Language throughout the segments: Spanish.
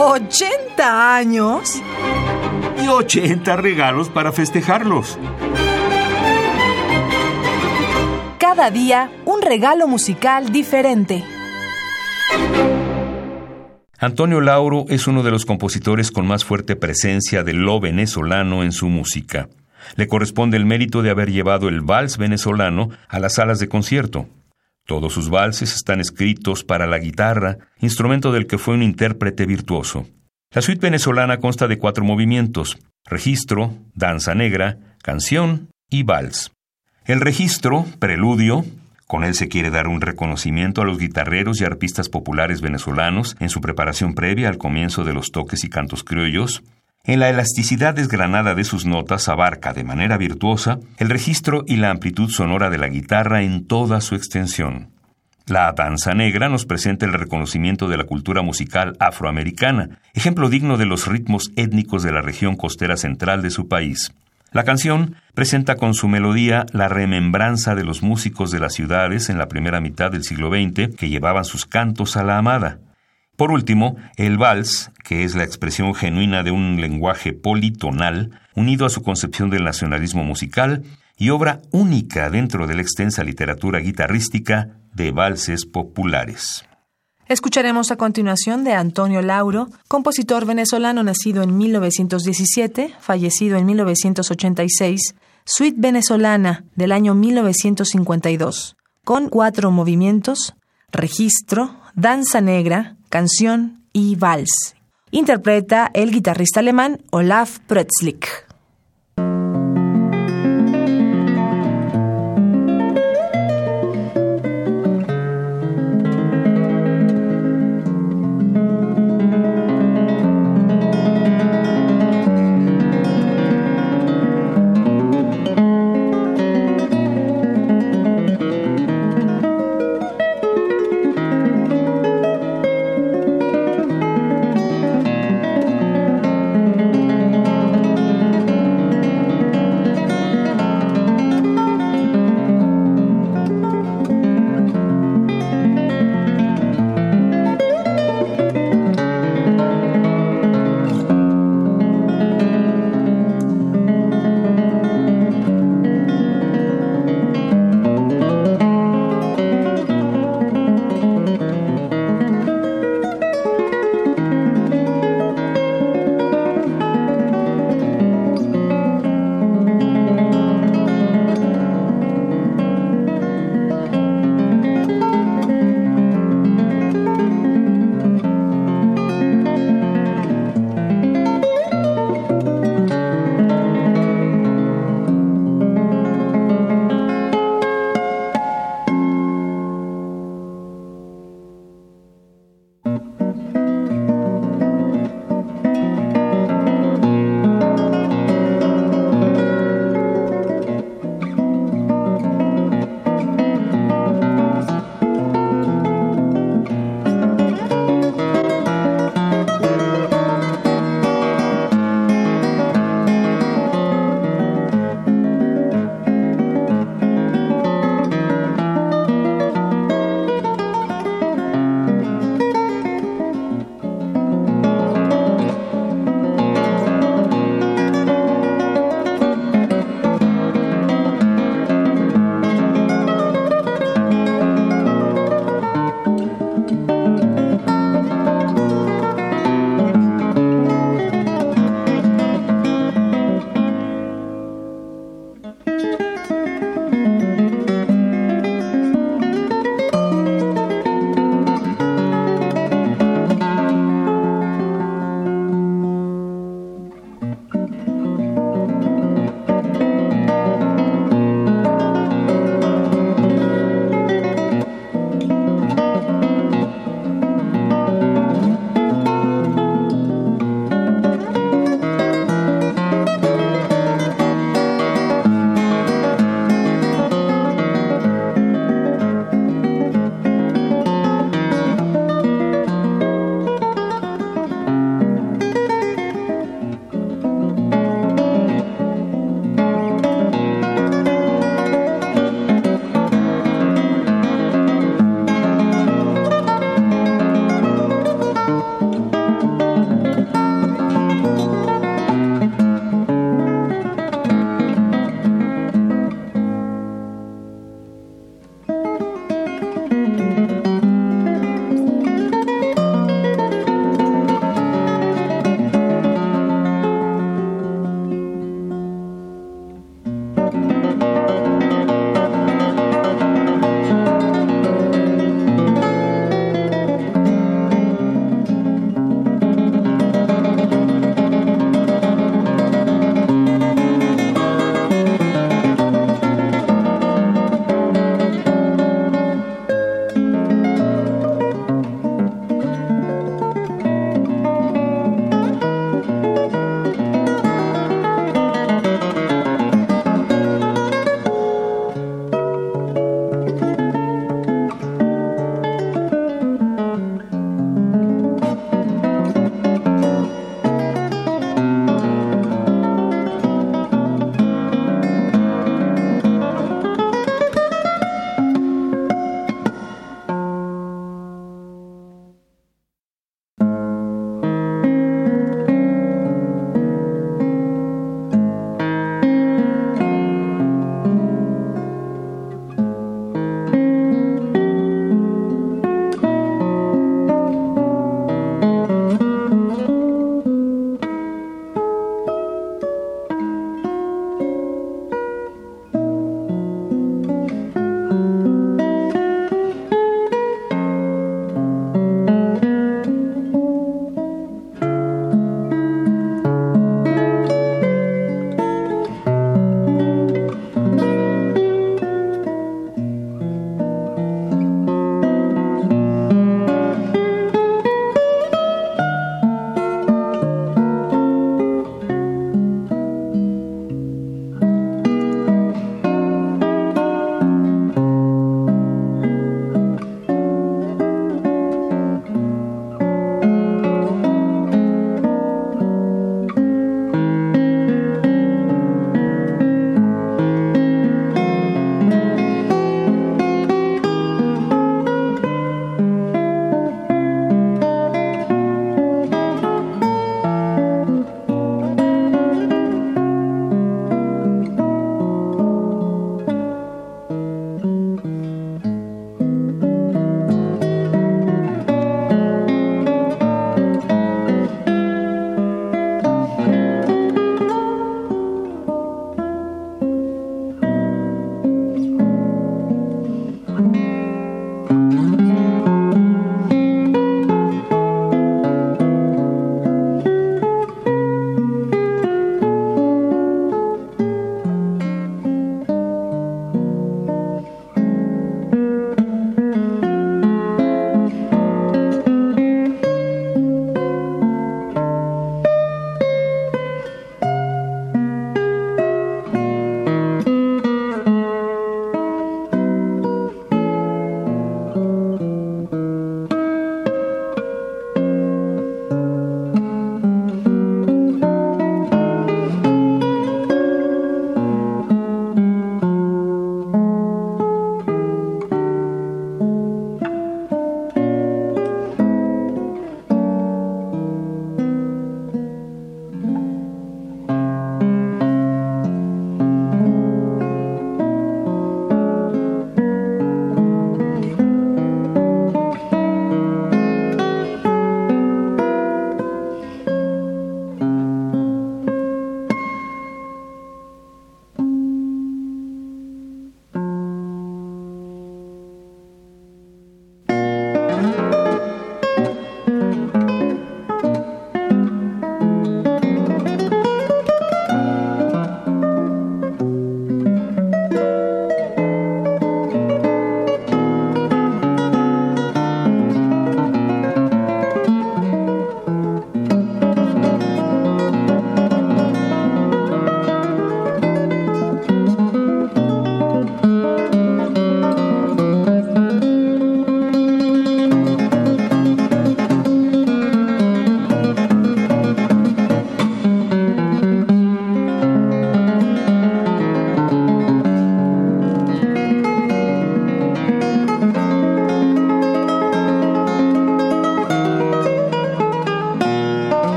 ¿80 años? Y 80 regalos para festejarlos. Cada día un regalo musical diferente. Antonio Lauro es uno de los compositores con más fuerte presencia de lo venezolano en su música. Le corresponde el mérito de haber llevado el vals venezolano a las salas de concierto. Todos sus valses están escritos para la guitarra, instrumento del que fue un intérprete virtuoso. La suite venezolana consta de cuatro movimientos, registro, danza negra, canción y vals. El registro, preludio, con él se quiere dar un reconocimiento a los guitarreros y arpistas populares venezolanos en su preparación previa al comienzo de los toques y cantos criollos. En la elasticidad desgranada de sus notas abarca de manera virtuosa el registro y la amplitud sonora de la guitarra en toda su extensión. La danza negra nos presenta el reconocimiento de la cultura musical afroamericana, ejemplo digno de los ritmos étnicos de la región costera central de su país. La canción presenta con su melodía la remembranza de los músicos de las ciudades en la primera mitad del siglo XX que llevaban sus cantos a la amada. Por último, el vals, que es la expresión genuina de un lenguaje politonal, unido a su concepción del nacionalismo musical y obra única dentro de la extensa literatura guitarrística de valses populares. Escucharemos a continuación de Antonio Lauro, compositor venezolano nacido en 1917, fallecido en 1986, Suite venezolana del año 1952, con cuatro movimientos, registro, danza negra, canción y vals. Interpreta el guitarrista alemán Olaf Pretzlik.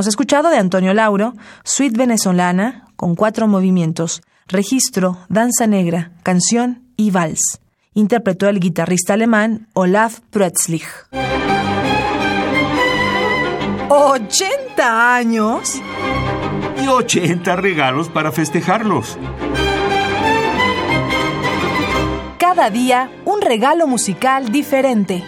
Hemos escuchado de Antonio Lauro, Suite Venezolana, con cuatro movimientos, registro, danza negra, canción y vals. Interpretó el guitarrista alemán Olaf Pretzlich. ¿80 años? Y 80 regalos para festejarlos. Cada día un regalo musical diferente.